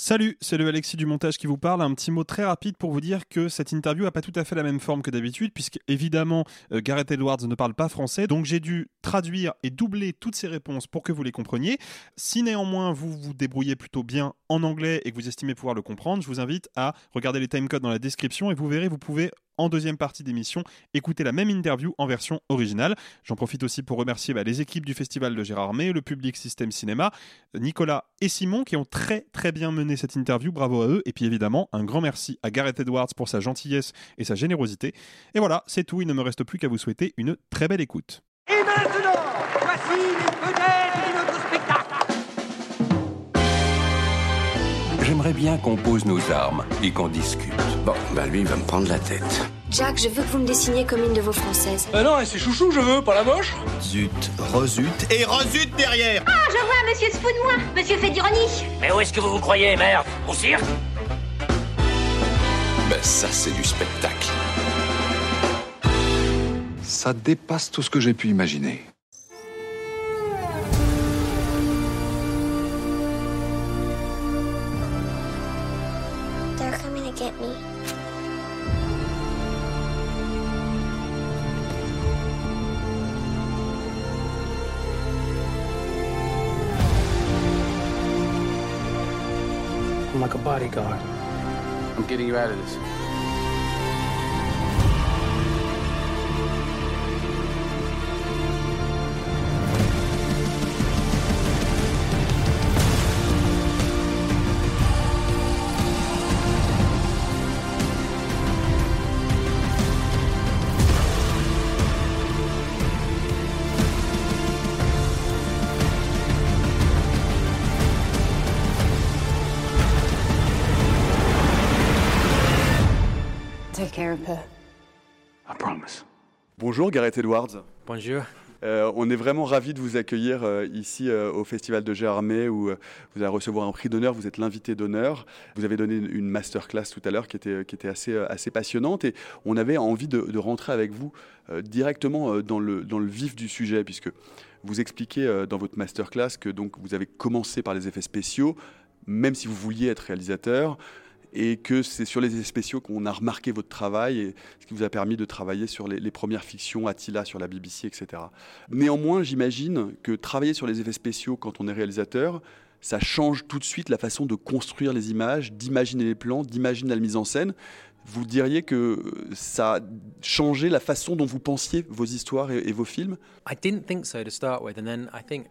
Salut, c'est le Alexis du montage qui vous parle. Un petit mot très rapide pour vous dire que cette interview n'a pas tout à fait la même forme que d'habitude, puisque évidemment euh, Gareth Edwards ne parle pas français, donc j'ai dû traduire et doubler toutes ses réponses pour que vous les compreniez. Si néanmoins vous vous débrouillez plutôt bien en anglais et que vous estimez pouvoir le comprendre, je vous invite à regarder les timecodes dans la description et vous verrez, vous pouvez en deuxième partie d'émission, écouter la même interview en version originale. J'en profite aussi pour remercier bah, les équipes du Festival de Gérard May, le public Système Cinéma, Nicolas et Simon qui ont très très bien mené cette interview, bravo à eux. Et puis évidemment, un grand merci à Gareth Edwards pour sa gentillesse et sa générosité. Et voilà, c'est tout, il ne me reste plus qu'à vous souhaiter une très belle écoute. Et maintenant, voici les vedettes de notre spectacle. J'aimerais bien qu'on pose nos armes et qu'on discute. Bon, bah lui, il va me prendre la tête. Jack, je veux que vous me dessiniez comme une de vos françaises. Ah non, c'est chouchou, je veux, pas la moche. Zut, rezut, et rezut derrière Ah, je vois, monsieur se fout de moi. Monsieur fait d'ironie. Mais où est-ce que vous vous croyez, merde? Au cirque? Ben ça, c'est du spectacle. Ça dépasse tout ce que j'ai pu imaginer. They're coming to get me. A bodyguard. I'm getting you out of this. Bonjour Gareth Edwards. Bonjour. Euh, on est vraiment ravis de vous accueillir euh, ici euh, au Festival de Gérardmer où vous allez recevoir un prix d'honneur, vous êtes l'invité d'honneur. Vous avez donné une, une masterclass tout à l'heure qui était, qui était assez, assez passionnante et on avait envie de, de rentrer avec vous directement dans, le, dans le vif du sujet puisque vous expliquez dans votre masterclass que donc, vous avez commencé par les effets spéciaux, même si vous vouliez être réalisateur et que c'est sur les effets spéciaux qu'on a remarqué votre travail et ce qui vous a permis de travailler sur les, premières fictions, Attila sur la BBC, etc. Néanmoins, j'imagine que travailler sur les effets spéciaux quand on est réalisateur, ça change tout de suite la façon de construire les images, d'imaginer les plans, d'imaginer la mise en scène. Vous diriez que ça a changé la façon dont vous pensiez vos histoires et, vos films? I didn't think so to start with, and then I think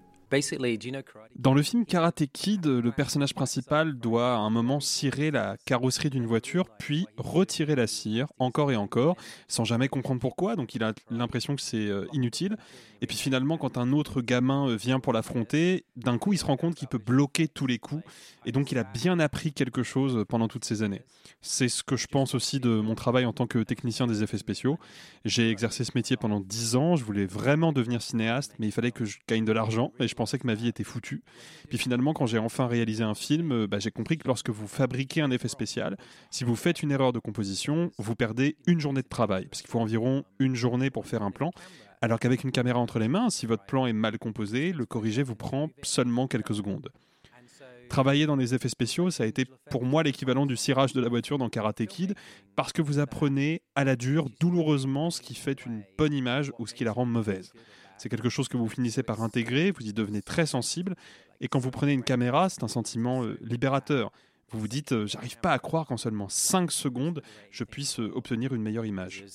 Dans le film Karate Kid, le personnage principal doit à un moment cirer la carrosserie d'une voiture, puis retirer la cire encore et encore, sans jamais comprendre pourquoi. Donc il a l'impression que c'est euh, inutile. Et puis finalement, quand un autre gamin euh, vient pour l'affronter, d'un coup, il se rend compte qu'il peut bloquer tous les coups. Et donc il a bien appris quelque chose pendant toutes ces années. C'est ce que je pense aussi de mon travail en tant que technicien des effets spéciaux. J'ai exercé ce métier pendant 10 ans. Je voulais vraiment devenir cinéaste, mais il fallait que je gagne de l'argent et je pensais que ma vie était foutue. Puis finalement, quand j'ai enfin réalisé un film, euh, bah, j'ai compris que lorsque vous fabriquez un effet spécial, si vous faites une erreur de composition, vous perdez une journée de travail, parce qu'il faut environ une journée pour faire un plan. Alors qu'avec une caméra entre les mains, si votre plan est mal composé, le corriger vous prend seulement quelques secondes. Travailler dans les effets spéciaux, ça a été pour moi l'équivalent du cirage de la voiture dans Karate Kid, parce que vous apprenez à la dure, douloureusement, ce qui fait une bonne image ou ce qui la rend mauvaise. C'est quelque chose que vous finissez par intégrer, vous y devenez très sensible, et quand vous prenez une caméra, c'est un sentiment euh, libérateur. Vous vous dites, euh, j'arrive pas à croire qu'en seulement 5 secondes, je puisse euh, obtenir une meilleure image.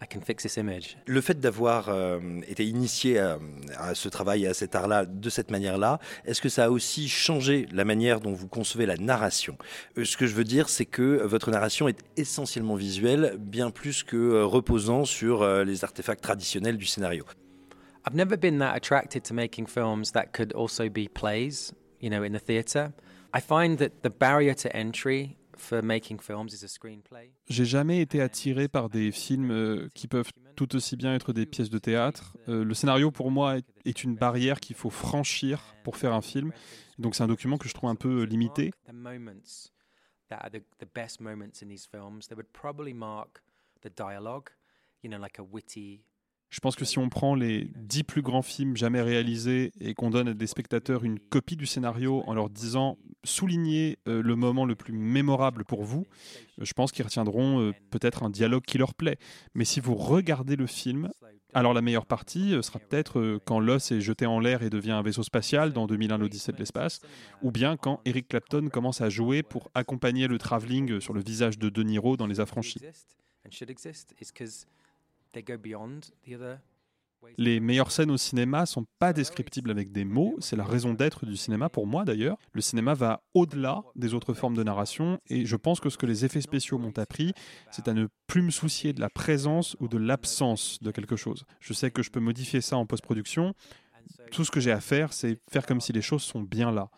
I can fix this image. Le fait d'avoir euh, été initié à, à ce travail et à cet art-là de cette manière-là, est-ce que ça a aussi changé la manière dont vous concevez la narration? Euh, Ce que je veux dire, c'est que votre narration est essentiellement visuelle, bien plus que euh, reposant sur euh, les artefacts traditionnels du scénario. I've never been that attracted to making films that could also be plays, you know, in the theatre. I find that the barrier to entry for making films is a screenplay. J'ai jamais été attiré par des films euh, qui peuvent tout aussi bien être des pièces de théâtre. Euh, le scénario, pour moi, est, une barrière qu'il faut franchir pour faire un film. Donc c'est un document que je trouve un peu limité. Je pense que si on prend les dix plus grands films jamais réalisés et qu'on donne à des spectateurs une copie du scénario en leur disant soulignez euh, le moment le plus mémorable pour vous, euh, je pense qu'ils retiendront euh, peut-être un dialogue qui leur plaît. Mais si vous regardez le film, alors la meilleure partie sera peut-être quand l'os est jeté en l'air et devient un vaisseau spatial dans 2001 l'Odyssée de l'espace, ou bien quand Eric Clapton commence à jouer pour accompagner le travelling sur le visage de De Niro dans Les Affranchis. Les meilleures scènes au cinéma sont pas descriptibles avec des mots, c'est la raison d'être du cinéma pour moi d'ailleurs. Le cinéma va au-delà des autres formes de narration et je pense que ce que les effets spéciaux m'ont appris, c'est à ne plus me soucier de la présence ou de l'absence de quelque chose. Je sais que je peux modifier ça en post-production. Tout ce que j'ai à faire, c'est faire comme si les choses sont bien là.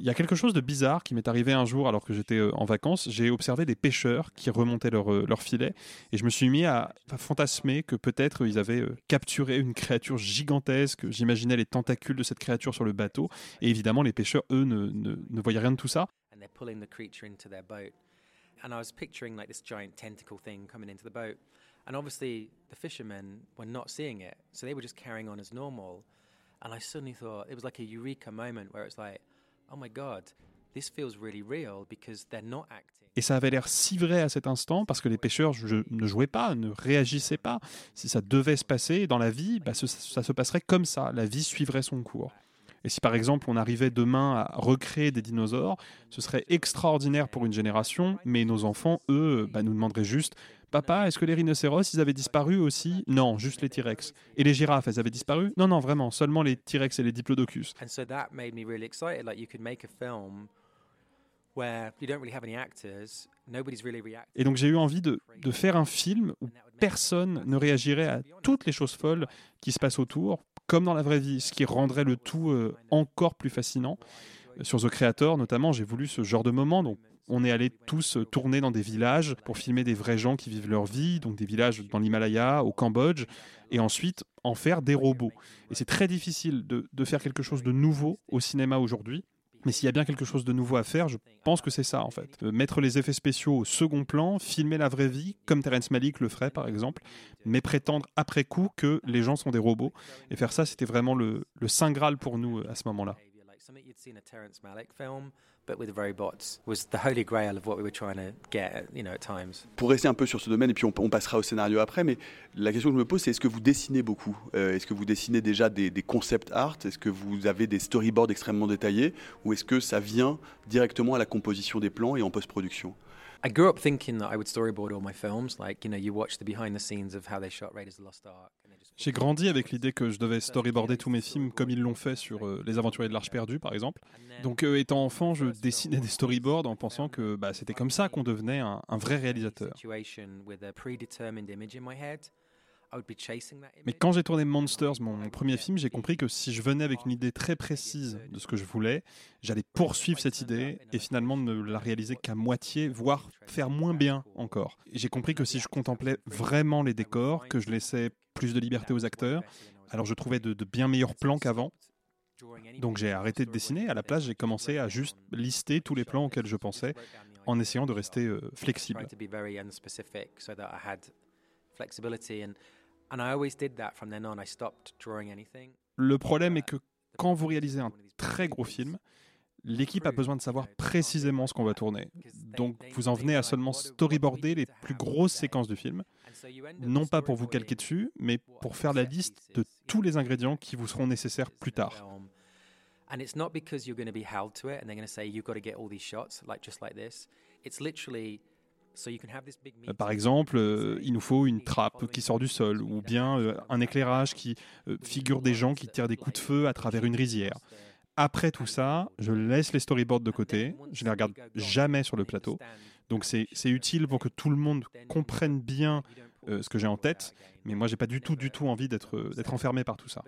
Il y a quelque chose de bizarre qui m'est arrivé un jour alors que j'étais euh, en vacances. J'ai observé des pêcheurs qui remontaient leur, euh, leur filet et je me suis mis à, à fantasmer que peut-être ils avaient euh, capturé une créature gigantesque. J'imaginais les tentacules de cette créature sur le bateau et évidemment les pêcheurs, eux, ne, ne, ne voyaient rien de tout ça. and they're pulling the creature into their boat. And I was picturing like this giant tentacle thing coming into the boat. And obviously the fishermen were not seeing it. So they were just carrying on as normal. And I suddenly thought it was like a eureka moment where it's like, oh my God, this feels really real because they're not acting. Et ça avait l'air si vrai à cet instant parce que les pêcheurs ne jouaient pas, ne réagissaient pas. Si ça devait se passer dans la vie, bah, ça se passerait comme ça. La vie suivrait son cours. Et si par exemple on arrivait demain à recréer des dinosaures, ce serait extraordinaire pour une génération, mais nos enfants, eux, bah, nous demanderaient juste Papa, est-ce que les rhinocéros, ils avaient disparu aussi Non, juste les T-Rex. Et les girafes, elles avaient disparu Non, non, vraiment, seulement les T-Rex et les diplodocus. And so that made me really excited. Like you could make a film where you don't really have any actors, nobody's really reacting. Et donc j'ai eu envie de, de faire un film où personne ne réagirait à toutes les choses folles qui se passent autour, comme dans la vraie vie, ce qui rendrait le tout euh, encore plus fascinant. Sur The Creator, notamment, j'ai voulu ce genre de moment. Donc, on est allés tous euh, tourner dans des villages pour filmer des vrais gens qui vivent leur vie, donc des villages dans l'Himalaya, au Cambodge, et ensuite en faire des robots. Et c'est très difficile de, faire quelque chose de nouveau au cinéma aujourd'hui. Mais s'il y a bien quelque chose de nouveau à faire, je pense que c'est ça en fait. Euh, Mettre les effets spéciaux au second plan, filmer la vraie vie, comme Terence Malick le ferait par exemple, mais prétendre après coup que les gens sont des robots. Et faire ça, c'était vraiment le, le saint graal pour nous euh, à ce moment-là. Something you'd see in a Terrence Malick film, but with robots, was the holy grail of what we were trying to get, you know, at times. Pour rester un peu sur ce domaine, et puis on, on passera au scénario après, mais la question que je me pose, c'est est-ce que vous dessinez beaucoup? Euh, Est-ce que vous dessinez déjà des, des concept art? Est-ce que vous avez des storyboards extrêmement détaillés? Ou est-ce que ça vient directement à la composition des plans et en post-production? I grew up thinking that I would storyboard all my films. Like, you know, you watch the behind the scenes of how they shot Raiders of the Lost Ark. and they just- J'ai grandi avec l'idée que je devais storyboarder tous mes films comme ils l'ont fait sur euh, Les Aventuriers de l'Arche perdue, par exemple. Donc, euh, étant enfant, je dessinais des storyboards en pensant que bah, c'était comme ça qu'on devenait un, un vrai réalisateur. Mais quand j'ai tourné Monsters, mon premier film, j'ai compris que si je venais avec une idée très précise de ce que je voulais, j'allais poursuivre cette idée et finalement ne la réaliser qu'à moitié, voire faire moins bien encore. J'ai compris que si je contemplais vraiment les décors, que je laissais plus de liberté aux acteurs, alors je trouvais de, de bien meilleurs plans qu'avant. Donc j'ai arrêté de dessiner. À la place, j'ai commencé à juste lister tous les plans auxquels je pensais, en essayant de rester euh, flexible. Tried to be very unspecific so that I had flexibility and and I always did that from then on. I stopped drawing anything. Le problème est que quand vous réalisez un très gros film, l'équipe a besoin de savoir précisément ce qu'on va tourner. Donc vous en venez à seulement storyboarder les plus grosses séquences du film, non pas pour vous calquer dessus, mais pour faire la liste de tous les ingrédients qui vous seront nécessaires plus tard. And it's not because you're going to be held to it and they're going to say you've got to get all these shots like just like this. It's literally Euh. Par exemple, euh, il nous faut une trappe qui sort du sol, ou bien euh, un éclairage qui euh, figure des gens qui tirent des coups de feu à travers une rizière. Après tout ça, je laisse les storyboards de côté, je les regarde jamais sur le plateau. Donc c'est utile pour que tout le monde comprenne bien euh, ce que j'ai en tête, mais moi j'ai pas du tout, du tout envie d'être d'être enfermé par tout ça.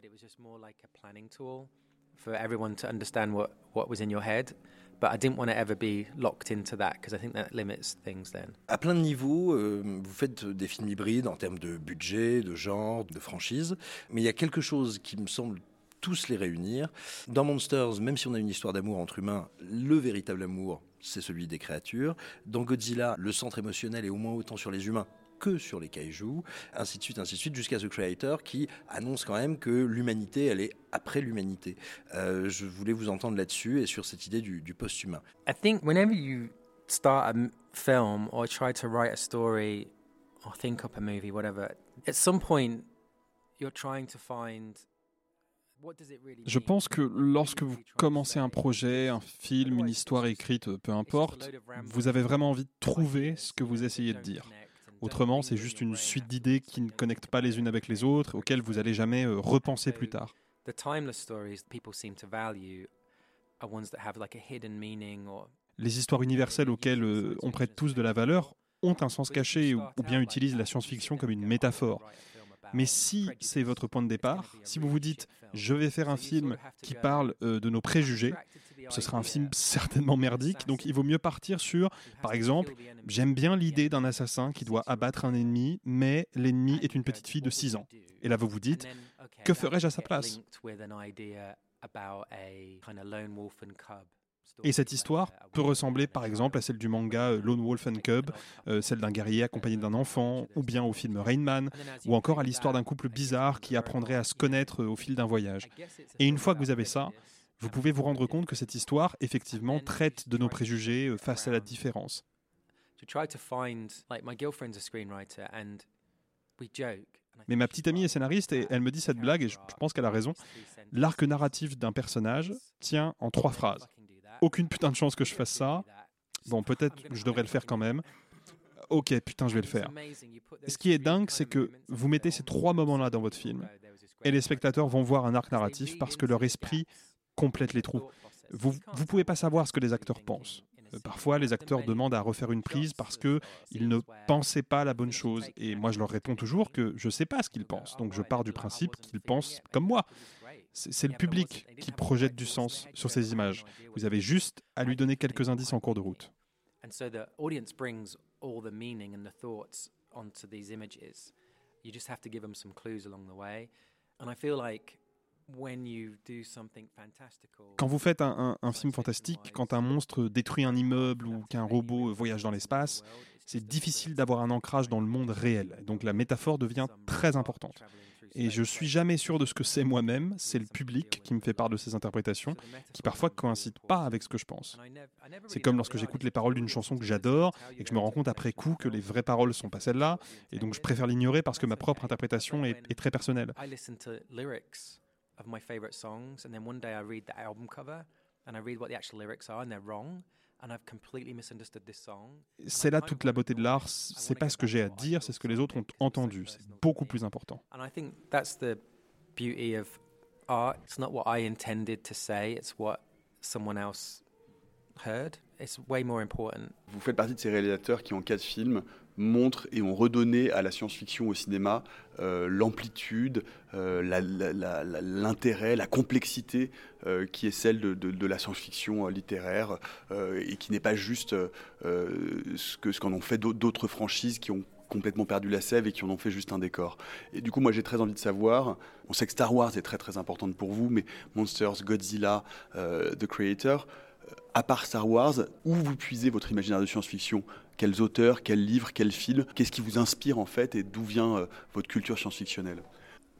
But I didn't want to ever be locked into that because I think that limits things then. À plein de niveaux, euh, vous faites des films hybrides en termes de budget, de genre, de franchise, mais il y a quelque chose qui me semble tous les réunir. Dans Monsters, même si on a une histoire d'amour entre humains, le véritable amour, c'est celui des créatures. Dans Godzilla, le centre émotionnel est au moins autant sur les humains que sur les kaijus, ainsi de suite, ainsi de suite, jusqu'à The Creator qui annonce quand même que l'humanité, elle est après l'humanité. Euh, je voulais vous entendre là-dessus et sur cette idée du, du post-humain. I think whenever you start a film or try to write a story or think up a movie, whatever, at some point you're trying to find je pense que lorsque vous commencez un projet, un film, une histoire écrite, peu importe, vous avez vraiment envie de trouver ce que vous essayez de dire. Autrement, c'est juste une suite d'idées qui ne connectent pas les unes avec les autres, auxquelles vous allez jamais euh, repenser plus tard. Les histoires universelles auxquelles euh, on prête tous de la valeur ont un sens caché ou, bien utilisent la science-fiction comme une métaphore. Mais si c'est votre point de départ, si vous vous dites je vais faire un film qui parle euh, de nos préjugés, ce sera un film certainement merdique. Donc il vaut mieux partir sur, par exemple, j'aime bien l'idée d'un assassin qui doit abattre un ennemi, mais l'ennemi est une petite fille de 6 ans. Et là vous vous dites, que ferais-je à sa place? Et cette histoire peut ressembler par exemple à celle du manga euh, Lone Wolf and Cub, euh, celle d'un guerrier accompagné d'un enfant, ou bien au film Rain Man, ou encore à l'histoire d'un couple bizarre qui apprendrait à se connaître euh, au fil d'un voyage. Et une fois que vous avez ça, vous pouvez vous rendre compte que cette histoire, effectivement, traite de nos préjugés face à la différence. Mais ma petite amie est scénariste et elle me dit cette blague, et je pense qu'elle a raison. L'arc narratif d'un personnage tient en trois phrases aucune putain de chance que je fasse ça. Bon, peut-être je devrais le faire quand même. Ok, putain, je vais le faire. Ce qui est dingue, c'est que vous mettez ces trois moments-là dans votre film et les spectateurs vont voir un arc narratif parce que leur esprit complète les trous. Vous ne pouvez pas savoir ce que les acteurs pensent. Euh, parfois, les acteurs demandent à refaire une prise parce qu'ils ne pensaient pas la bonne chose. Et moi, je leur réponds toujours que je ne sais pas ce qu'ils pensent. Donc, je pars du principe qu'ils pensent comme moi. C'est le public qui projette du sens sur ces images. Vous avez juste à lui donner quelques indices en cours de route. Quand vous faites un, un, film fantastique, quand un monstre détruit un immeuble ou qu'un robot voyage dans l'espace, c'est difficile d'avoir un ancrage dans le monde réel. Donc la métaphore devient très importante. Et je suis jamais sûr de ce que c'est moi-même, c'est le public qui me fait part de ces interprétations, qui parfois ne coïncident pas avec ce que je pense. C'est comme lorsque j'écoute les paroles d'une chanson que j'adore et que je me rends compte après coup que les vraies paroles sont pas celles-là, et donc je préfère l'ignorer parce que ma propre interprétation est, est très personnelle. C'est là toute la beauté de l'art. C'est pas ce que j'ai à dire, c'est ce que les autres ont entendu. C'est beaucoup plus important. Vous faites partie de ces réalisateurs qui, en cas de film, montrent et ont redonné à la science-fiction au cinéma euh, l'amplitude, euh, l'intérêt, la, complexité euh, qui est celle de, la science-fiction littéraire et qui n'est pas juste ce qu'en ce qu'en ont fait d'autres franchises qui ont complètement perdu la sève et qui en ont fait juste un décor. Et du coup, moi, j'ai très envie de savoir, on sait que Star Wars est très très importante pour vous, mais Monsters, Godzilla, The Creator, à part Star Wars, où vous puisez votre imaginaire de science-fiction? Quels auteurs, quels livres, quels films? Qu'est-ce qui vous inspire en fait et d'où vient euh, votre culture science-fictionnelle?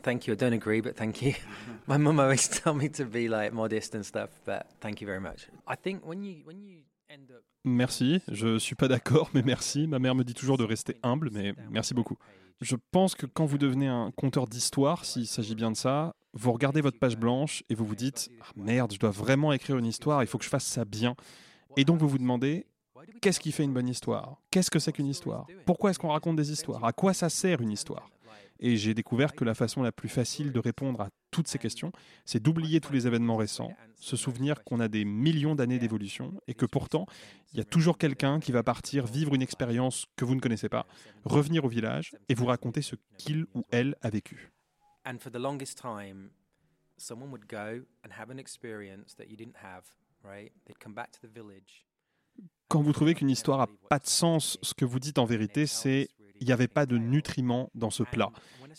Thank you. I don't agree, but thank you. My mum always told me to be like modest and stuff, but thank you very much. I think when you when you end up Merci, je suis pas d'accord, mais merci. Ma mère me dit toujours de rester humble, mais merci beaucoup. Je pense que quand vous devenez un conteur d'histoire, s'il s'agit bien de ça, vous regardez votre page blanche et vous vous dites ah, merde, je dois vraiment écrire une histoire, il faut que je fasse ça bien. Et donc vous vous demandez qu'est-ce qui fait une bonne histoire? Qu'est-ce que c'est qu'une histoire? Pourquoi est-ce qu'on raconte des histoires? À quoi ça sert une histoire? Et j'ai découvert que la façon la plus facile de répondre à toutes ces questions, c'est d'oublier tous les événements récents, se souvenir qu'on a des millions d'années d'évolution et que pourtant, il y a toujours quelqu'un qui va partir vivre une expérience que vous ne connaissez pas, revenir au village et vous raconter ce qu'il ou elle a vécu. And for the longest time, someone would go and have an experience that you didn't have, right? They'd come back to the village. Quand vous trouvez qu'une histoire n'a pas de sens, ce que vous dites en vérité, c'est il n'y avait pas de nutriments dans ce plat.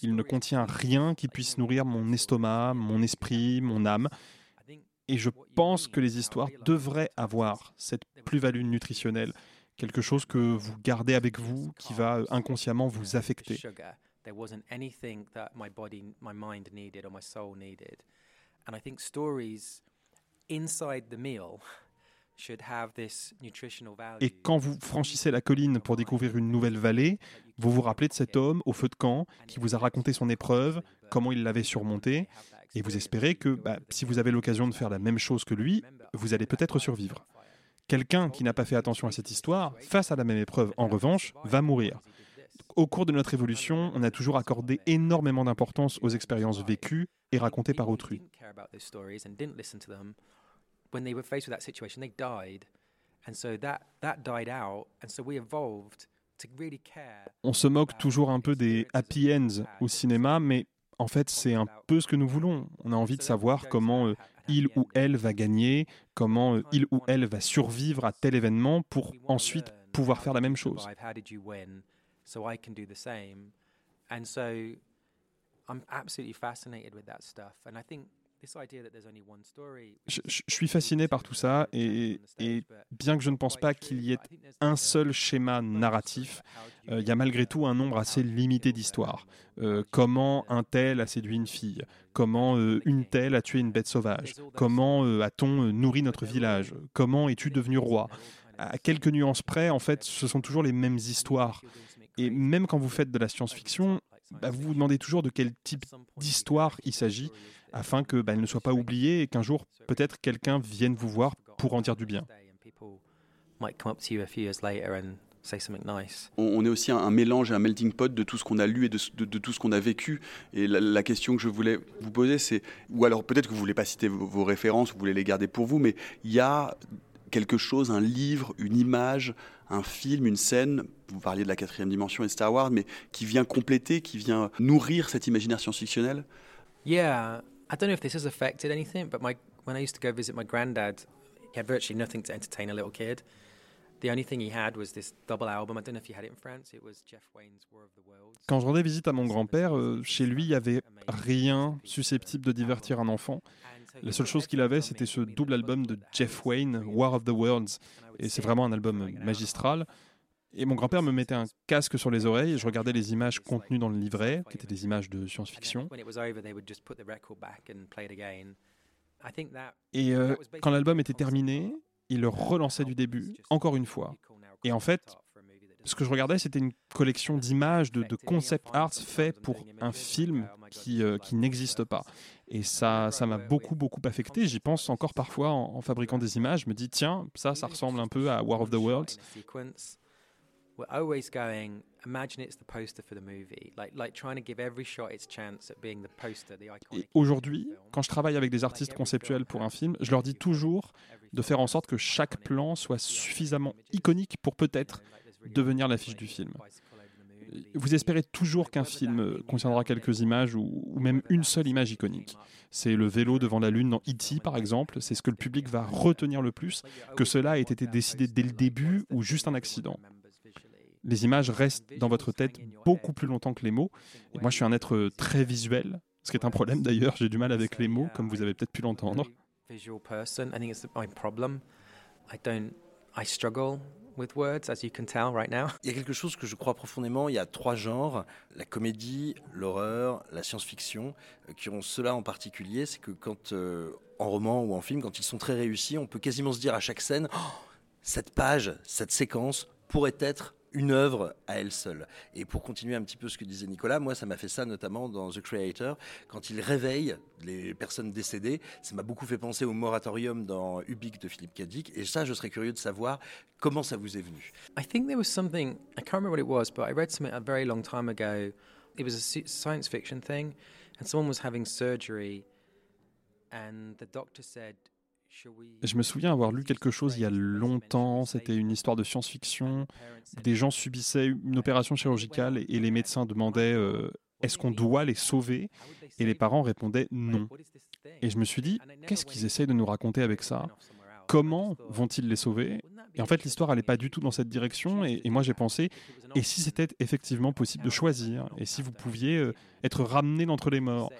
Il ne contient rien qui puisse nourrir mon estomac, mon esprit, mon âme. Et je pense que les histoires devraient avoir cette plus-value nutritionnelle, quelque chose que vous gardez avec vous, qui va inconsciemment vous affecter. There wasn't anything that my body, my mind needed or my soul needed. And I think stories inside the meal should have this nutritional value. Et quand vous franchissez la colline pour découvrir une nouvelle vallée, vous vous rappelez de cet homme au feu de camp qui vous a raconté son épreuve, comment il l'avait surmontée, et vous espérez que bah, si vous avez l'occasion de faire la même chose que lui, vous allez peut-être survivre. Quelqu'un qui n'a pas fait attention à cette histoire, face à la même épreuve, en revanche, va mourir. Au cours de notre évolution, on a toujours accordé énormément d'importance aux expériences vécues et racontées par autrui. On se moque toujours un peu des happy ends au cinéma, mais en fait, c'est un peu ce que nous voulons. On a envie de savoir comment euh, il ou elle va gagner, comment euh, il ou elle va survivre à tel événement pour ensuite pouvoir faire la même chose? So I can do the same. And so I'm absolutely fascinated with that stuff. And I think this idea that there's only one story. Je, je- suis fasciné par tout ça et, et bien que je ne pense pas qu'il y ait un seul schéma narratif, euh, il y a malgré tout un nombre assez limité d'histoires. Euh, comment un tel a séduit une fille? Comment euh, une telle a tué une bête sauvage? Comment euh, a-t-on nourri notre village? Comment es-tu devenu roi? À quelques nuances près, en fait, ce sont toujours les mêmes histoires. Et même quand vous faites de la science-fiction, bah, vous vous demandez toujours de quel type d'histoire il s'agit, afin que bah, ne soit pas oubliée et qu'un jour, peut-être, quelqu'un vienne vous voir pour en dire du bien. On, est aussi un, mélange un melting pot de tout ce qu'on a lu et de, tout ce qu'on a vécu. Et la, question que je voulais vous poser, c'est, ou alors peut-être que vous voulez pas citer vos références, vous voulez les garder pour vous, mais il y a quelque chose, un livre, une image, un film, une scène, vous parliez de la quatrième dimension et Star Wars, mais qui vient compléter, qui vient nourrir cet imaginaire science-fictionnel Yeah, I don't know if this has affected anything, but my when I used to go visit my granddad, he had virtually nothing to entertain a little kid. The only thing he had was this double album. I don't know if you had it in France. It was Jeff Wayne's War of the Worlds. Quand je rendais visite à mon grand-père, euh, chez lui, il n'y avait rien susceptible de divertir un enfant. La seule chose qu'il avait, c'était ce double album de Jeff Wayne, War of the Worlds. Et c'est vraiment un album magistral. Et mon grand-père me mettait un casque sur les oreilles et je regardais les images contenues dans le livret, qui étaient des images de science-fiction. Et euh, quand l'album était terminé, il le relançait du début, encore une fois. Et en fait, ce que je regardais, c'était une collection d'images, de, de concept arts faits pour un film qui, euh, qui n'existe pas. Et ça ça m'a beaucoup, beaucoup affecté. J'y pense encore parfois en, en fabriquant des images. Je me dis, tiens, ça, ça ressemble un peu à War of the Worlds. sequence. We're always going. Imagine it's the poster for the movie, like like trying to give every shot its chance at being the poster, the iconic. Et aujourd'hui, quand je travaille avec des artistes conceptuels pour un film, je leur dis toujours de faire en sorte que chaque plan soit suffisamment iconique pour peut-être devenir l'affiche du film. Vous espérez toujours qu'un film euh, contiendra quelques images ou, ou même une seule image iconique. C'est le vélo devant la Lune dans E.T. par exemple, c'est ce que le public va retenir le plus, que cela ait été décidé dès le début ou juste un accident. Les images restent dans votre tête beaucoup plus longtemps que les mots. Et moi, je suis un être très visuel, ce qui est un problème d'ailleurs. J'ai du mal avec les mots, comme vous avez peut-être pu l'entendre. I struggle with words, as you can tell right now. Il y a quelque chose que je crois profondément, il y a trois genres, la comédie, l'horreur, la science-fiction, euh, qui ont cela en particulier, c'est que quand, euh, en roman ou en film, quand ils sont très réussis, on peut quasiment se dire à chaque scène, Oh, cette page, cette séquence pourrait être une œuvre à elle seule. Et pour continuer un petit peu ce que disait Nicolas, moi ça m'a fait ça notamment dans The Creator, quand il réveille les personnes décédées, ça m'a beaucoup fait penser au moratorium dans Ubik de Philippe Cadic, et ça je serais curieux de savoir comment ça vous est venu. I think there was something. I can't remember what it was, but I read something a very long time ago it was a science fiction thing, and someone was having surgery, and the doctor said. Je me souviens avoir lu quelque chose il y a longtemps, c'était une histoire de science-fiction. Des gens subissaient une opération chirurgicale et les médecins demandaient euh, est-ce qu'on doit les sauver? Et les parents répondaient non. Et je me suis dit, qu'est-ce qu'ils essayent de nous raconter avec ça? Comment vont-ils les sauver? Et en fait, l'histoire n'allait pas du tout dans cette direction. Et, moi, j'ai pensé, et si c'était effectivement possible de choisir? Et si vous pouviez euh, être ramené d'entre les morts?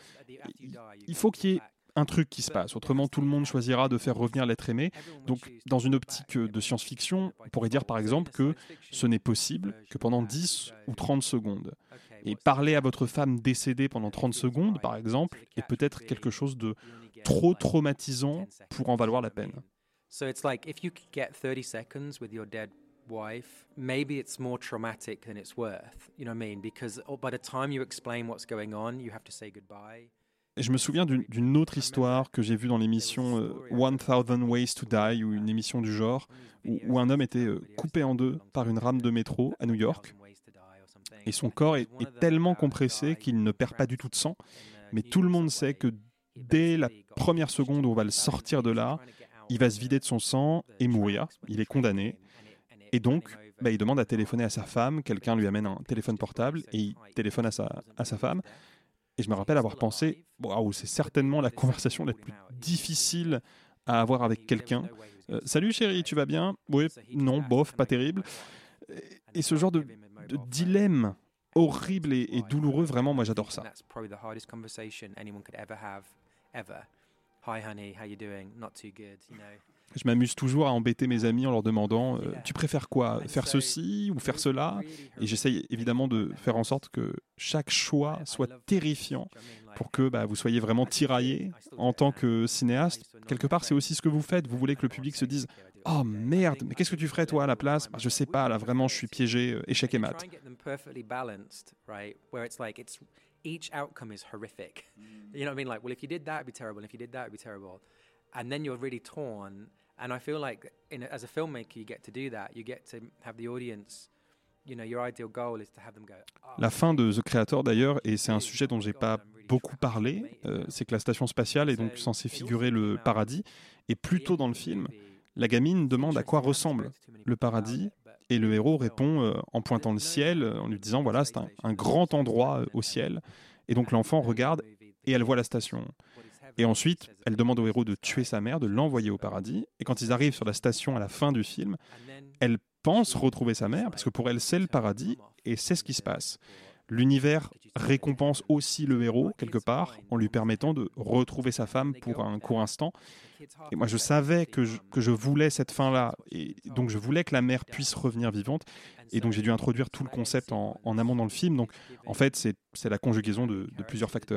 Il faut qu'il y ait un truc qui se passe. Autrement, tout le monde choisira de faire revenir l'être aimé. Donc, dans une optique de science-fiction, on pourrait dire par exemple que ce n'est possible que pendant 10 ou 30 secondes. Et parler à votre femme décédée pendant 30 secondes, par exemple, est peut-être quelque chose de trop traumatisant pour en valoir la peine. So it's like if you could get 30 seconds with your dead wife, maybe it's more traumatic than it's worth. You know what I mean? Because by the time you explain what's going on, you have to say goodbye. Je me souviens d'une autre histoire que j'ai vue dans l'émission euh, One Thousand Ways to Die, ou une émission du genre, où, un homme était euh, coupé en deux par une rame de métro à New York, et son corps est, tellement compressé qu'il ne perd pas du tout de sang. Mais tout le monde sait que dès la première seconde où on va le sortir de là, il va se vider de son sang et mourir. Il est condamné. Et donc, bah, il demande à téléphoner à sa femme. Quelqu'un lui amène un téléphone portable et il téléphone à sa, à sa femme. Et je me rappelle avoir pensé, waouh, c'est certainement la conversation la plus difficile à avoir avec quelqu'un. Euh, Salut chérie, tu vas bien? Oui, non, bof, pas terrible. Et ce genre de, dilemme horrible et, douloureux, vraiment, moi j'adore ça. Je m'amuse toujours à embêter mes amis en leur demandant euh, Tu préfères quoi Faire ceci ou faire cela? Et j'essaye évidemment de faire en sorte que chaque choix soit terrifiant pour que bah, vous soyez vraiment tiraillé en tant que cinéaste. Quelque part, c'est aussi ce que vous faites. Vous voulez que le public se dise Oh merde, mais qu'est-ce que tu ferais toi à la place? bah, Je sais pas, là vraiment je suis piégé, euh, échec et mat And then you're really torn. And I feel like, in, as a filmmaker, you get to do that. You get to have the audience. You know, your ideal goal is to have them go. Oh, la fin de The Creator, d'ailleurs, et c'est un sujet dont j'ai pas beaucoup parlé, euh, c'est que la station spatiale est donc censée figurer le paradis. Et plus tôt dans le film, la gamine demande à quoi ressemble le paradis et le héros répond euh, en pointant le ciel, en lui disant voilà, c'est un, grand endroit euh, au ciel. Et donc l'enfant regarde et elle voit la station. Et ensuite, elle demande au héros de tuer sa mère, de l'envoyer au paradis. Et quand ils arrivent sur la station à la fin du film, elle pense retrouver sa mère, parce que pour elle, c'est le paradis, et c'est ce qui se passe. L'univers récompense aussi le héros, quelque part, en lui permettant de retrouver sa femme pour un court instant. Et moi, je savais que je, que je voulais cette fin-là, et donc je voulais que la mère puisse revenir vivante, et donc j'ai dû introduire tout le concept en, en amont dans le film. Donc, en fait, c'est la conjugaison de, de plusieurs facteurs.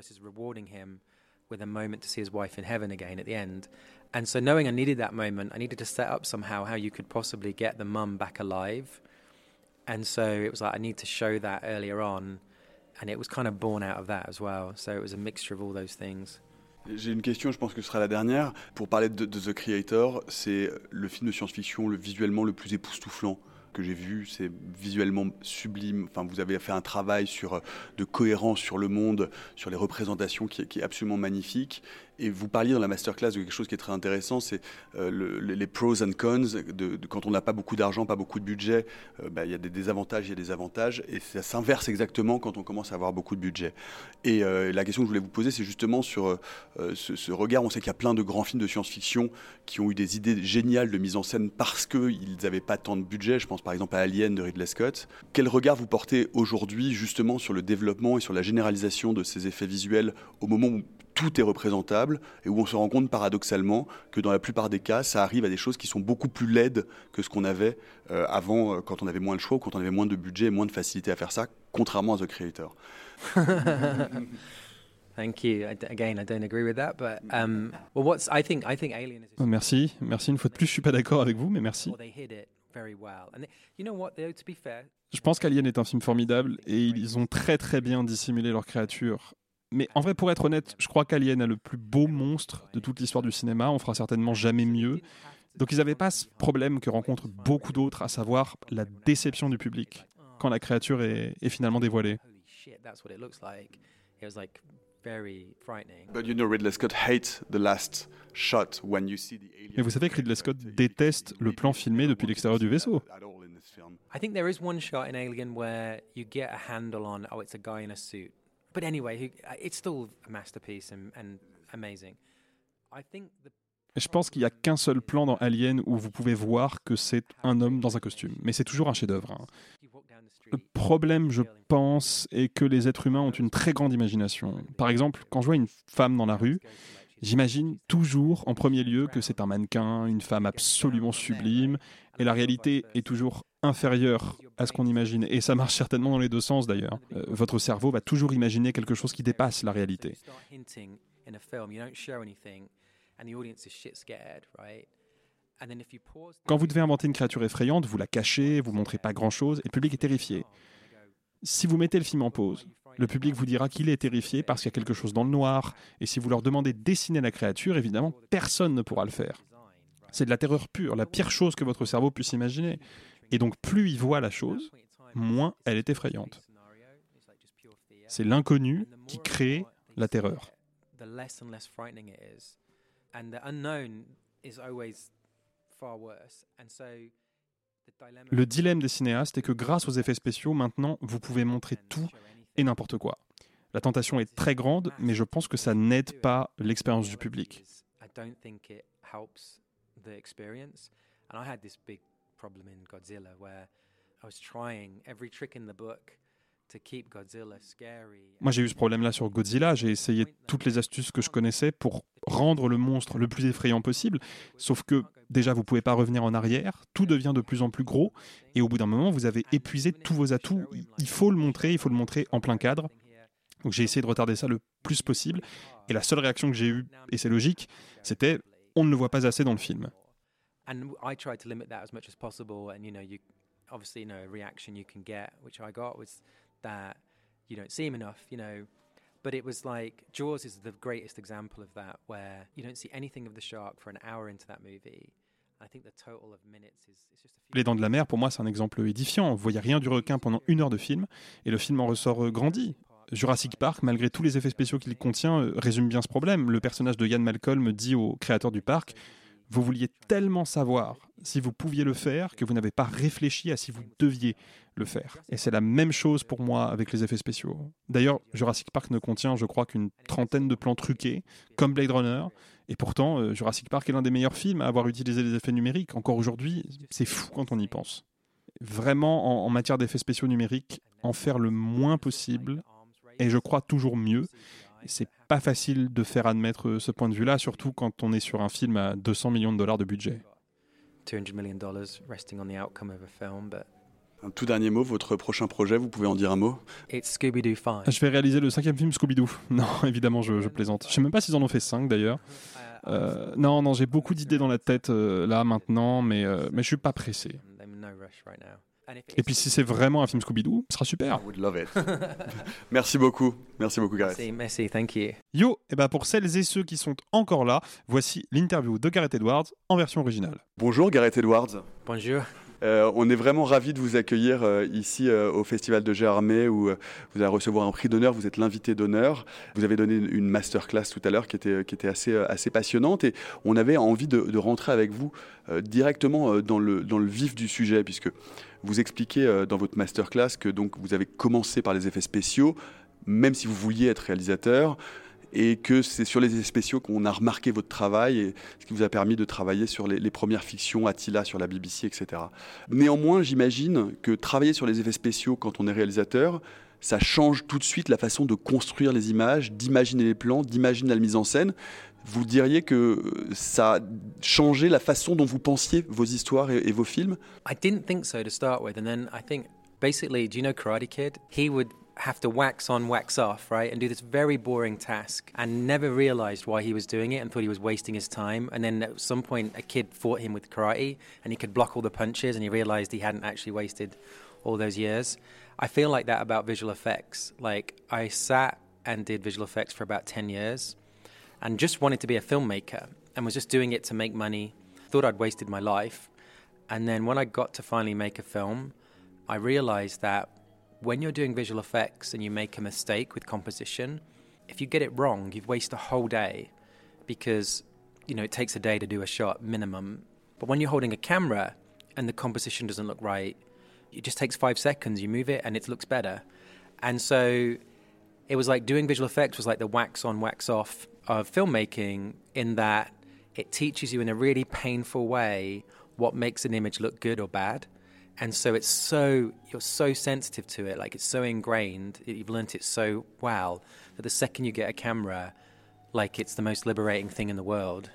Universe is rewarding him with a moment to see his wife in heaven again at the end. And so knowing I needed that moment, I needed to set up somehow how you could possibly get the mum back alive and so it was like I need to show that earlier on, and it was kind of born out of that as well. So it was a mixture of all those things. J'ai une question, je pense que ce sera la dernière. Pour parler de, de The Creator, c'est le film de science-fiction le visuellement le plus époustouflant que j'ai vu. C'est visuellement sublime. Enfin, vous avez fait un travail sur, de cohérence sur le monde, sur les représentations qui est absolument magnifique. Et vous parliez dans la masterclass de quelque chose qui est très intéressant, c'est euh, les pros and cons. De, quand on n'a pas beaucoup d'argent, pas beaucoup de budget, euh, bah, il y a des désavantages, il y a des avantages. Et ça s'inverse exactement quand on commence à avoir beaucoup de budget. Et euh, la question que je voulais vous poser, c'est justement sur ce, ce, regard. On sait qu'il y a plein de grands films de science-fiction qui ont eu des idées géniales de mise en scène parce qu'ils n'avaient pas tant de budget. Je pense par exemple à Alien de Ridley Scott. Quel regard vous portez aujourd'hui justement sur le développement et sur la généralisation de ces effets visuels au moment où tout est représentable et où on se rend compte paradoxalement que dans la plupart des cas, ça arrive à des choses qui sont beaucoup plus laides que ce qu'on avait euh, avant, euh, quand on avait moins de choix, ou quand on avait moins de budget et moins de facilité à faire ça, contrairement à The Creator. Thank you. Again, I don't agree with that, but um, well, what's I think I think Alien is. Merci, merci une fois de plus. Je suis pas d'accord avec vous, mais merci. Je pense qu'Alien est un film formidable et ils ont très très bien dissimulé leurs créatures mais en vrai, pour être honnête, je crois qu'Alien a le plus beau monstre de toute l'histoire du cinéma. On fera certainement jamais mieux. Donc ils n'avaient pas ce problème que rencontrent beaucoup d'autres, à savoir la déception du public quand la créature est, est finalement dévoilée. Mais vous savez que Ridley Scott déteste le plan filmé depuis l'extérieur du vaisseau. I think there is one shot in Alien where you get a handle on, oh, it's a guy in a suit. But anyway, uh, it's still a masterpiece and, and amazing. I think the je pense qu'il n'y a qu'un seul plan dans Alien où vous pouvez voir que c'est un homme dans un costume. Mais c'est toujours un chef-d'œuvre. Hein. Le problème, je pense, est que les êtres humains ont une très grande imagination. Par exemple, quand je vois une femme dans la rue, j'imagine toujours en premier lieu que c'est un mannequin, une femme absolument sublime, et la réalité est toujours inférieure à ce qu'on imagine. Et ça marche certainement dans les deux sens d'ailleurs. Euh, votre cerveau va toujours imaginer quelque chose qui dépasse la réalité. Quand vous devez inventer une créature effrayante, vous la cachez, vous montrez pas grand-chose, et le public est terrifié. Si vous mettez le film en pause, le public vous dira qu'il est terrifié parce qu'il y a quelque chose dans le noir, et si vous leur demandez de dessiner la créature, évidemment, personne ne pourra le faire. C'est de la terreur pure, la pire chose que votre cerveau puisse imaginer. Et donc plus il voit la chose, moins elle est effrayante. C'est l'inconnu qui crée la terreur. Le dilemme des cinéastes est que grâce aux effets spéciaux, maintenant, vous pouvez montrer tout et n'importe quoi. La tentation est très grande, mais je pense que ça n'aide pas l'expérience du public. Moi, j'ai eu ce problème-là sur Godzilla. J'ai essayé toutes les astuces que je connaissais pour rendre le monstre le plus effrayant possible. Sauf que, déjà, vous pouvez pas revenir en arrière. Tout devient de plus en plus gros. Et au bout d'un moment, vous avez épuisé tous vos atouts. Il faut le montrer. Il faut le montrer en plein cadre. Donc, j'ai essayé de retarder ça le plus possible. Et la seule réaction que j'ai eue, et c'est logique, c'était on ne le voit pas assez dans le film. That you don't see him enough. You know, but it was like Jaws is the greatest example of that, where you don't see anything of the shark for an hour into that movie. Les Dents de la Mer, pour moi, c'est un exemple édifiant. Vous voyez rien du requin pendant une heure de film, et le film en ressort euh, grandi. Jurassic Park, malgré tous les effets spéciaux qu'il contient, euh, résume bien ce problème. Le personnage de Ian Malcolm dit au créateur du parc vous vouliez tellement savoir si vous pouviez le faire que vous n'avez pas réfléchi à si vous deviez le faire. Et c'est la même chose pour moi avec les effets spéciaux. D'ailleurs, Jurassic Park ne contient, je crois, qu'une trentaine de plans truqués, comme Blade Runner. Et pourtant, euh, Jurassic Park est l'un des meilleurs films à avoir utilisé les effets numériques. Encore aujourd'hui, c'est fou quand on y pense. Vraiment, en, en matière d'effets spéciaux numériques, en faire le moins possible, et je crois toujours mieux. C'est pas facile de faire admettre euh, ce point de vue-là, surtout quand on est sur un film à 200 millions de dollars de budget. Un tout dernier mot, votre prochain projet, vous pouvez en dire un mot? Je vais réaliser le cinquième film Scooby-Doo. Non, évidemment, je, plaisante. Je sais même pas s'ils en ont fait cinq d'ailleurs. Euh, non, non, j'ai beaucoup d'idées dans la tête euh, là maintenant, mais, mais je suis pas pressé. Et puis si c'est vraiment un film Scooby-Doo, ce sera super. I would love it. merci beaucoup. Merci beaucoup Gareth. Merci, merci, thank you. Yo, et ben pour celles et ceux qui sont encore là, voici l'interview de Gareth Edwards en version originale. Bonjour Gareth Edwards. Bonjour. Euh, on est vraiment ravis de vous accueillir euh, ici euh, au Festival de Gérardmer où vous allez recevoir un prix d'honneur, vous êtes l'invité d'honneur. Vous avez donné une masterclass tout à l'heure qui était, assez, passionnante et on avait envie de, rentrer avec vous directement dans le, dans le vif du sujet puisque vous expliquez dans votre masterclass que donc vous avez commencé par les effets spéciaux, même si vous vouliez être réalisateur et que c'est sur les effets spéciaux qu'on a remarqué votre travail et ce qui vous a permis de travailler sur les, premières fictions, Attila sur la BBC, etc. Néanmoins, j'imagine que travailler sur les effets spéciaux quand on est réalisateur, ça change tout de suite la façon de construire les images, d'imaginer les plans, d'imaginer la mise en scène. Vous diriez que ça a changé la façon dont vous pensiez vos histoires et, et vos films? I didn't think so to start with, and then I think basically, do you know Karate Kid? He would have to wax on, wax off, right, and do this very boring task and never realized why he was doing it and thought he was wasting his time. And then at some point, a kid fought him with karate and he could block all the punches and he realized he hadn't actually wasted all those years. I feel like that about visual effects. Like, I sat and did visual effects for about 10 years and just wanted to be a filmmaker and was just doing it to make money. Thought I'd wasted my life. And then when I got to finally make a film, I realized that when you're doing visual effects and you make a mistake with composition, if you get it wrong, you've wasted a whole day because you know it takes a day to do a shot minimum. But when you're holding a camera and the composition doesn't look right, it just takes five seconds. You move it and it looks better. And so it was like doing visual effects was like the wax on, wax off of filmmaking in that it teaches you in a really painful way what makes an image look good or bad and so it's so you're so sensitive to it like it's so ingrained you've learnt it so well that the second you get a camera like it's the most liberating thing in the world.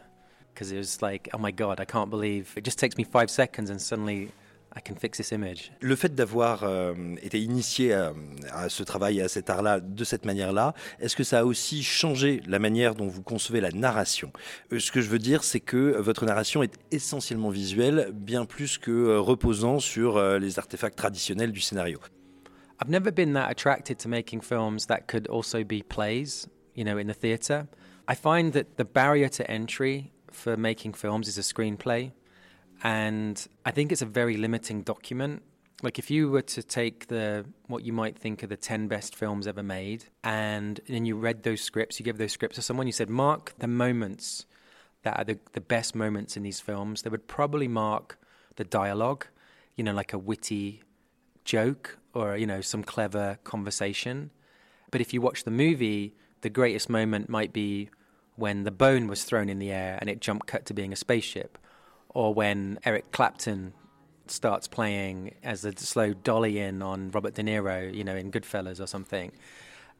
Because it was like oh my god i can't believe it just takes me five seconds and suddenly I can fix this image. Le fait d'avoir euh, été initié à, à, ce travail et à cet art-là de cette manière-là, est-ce que ça a aussi changé la manière dont vous concevez la narration? Euh, Ce que je veux dire, c'est que votre narration est essentiellement visuelle, bien plus que euh, reposant sur euh, les artefacts traditionnels du scénario. I've never been that attracted to making films that could also be plays, you know, in the theatre. I find that the barrier to entry for making films is a screenplay. And I think it's a very limiting document. Like if you were to take the what you might think are the ten best films ever made, and then you read those scripts, you give those scripts to someone, you said, mark the moments that are the, the best moments in these films. They would probably mark the dialogue, you know, like a witty joke or you know some clever conversation. But if you watch the movie, the greatest moment might be when the bone was thrown in the air and it jump cut to being a spaceship or when Eric Clapton starts playing as a slow dolly in on Robert De Niro, you know, in Goodfellas or something.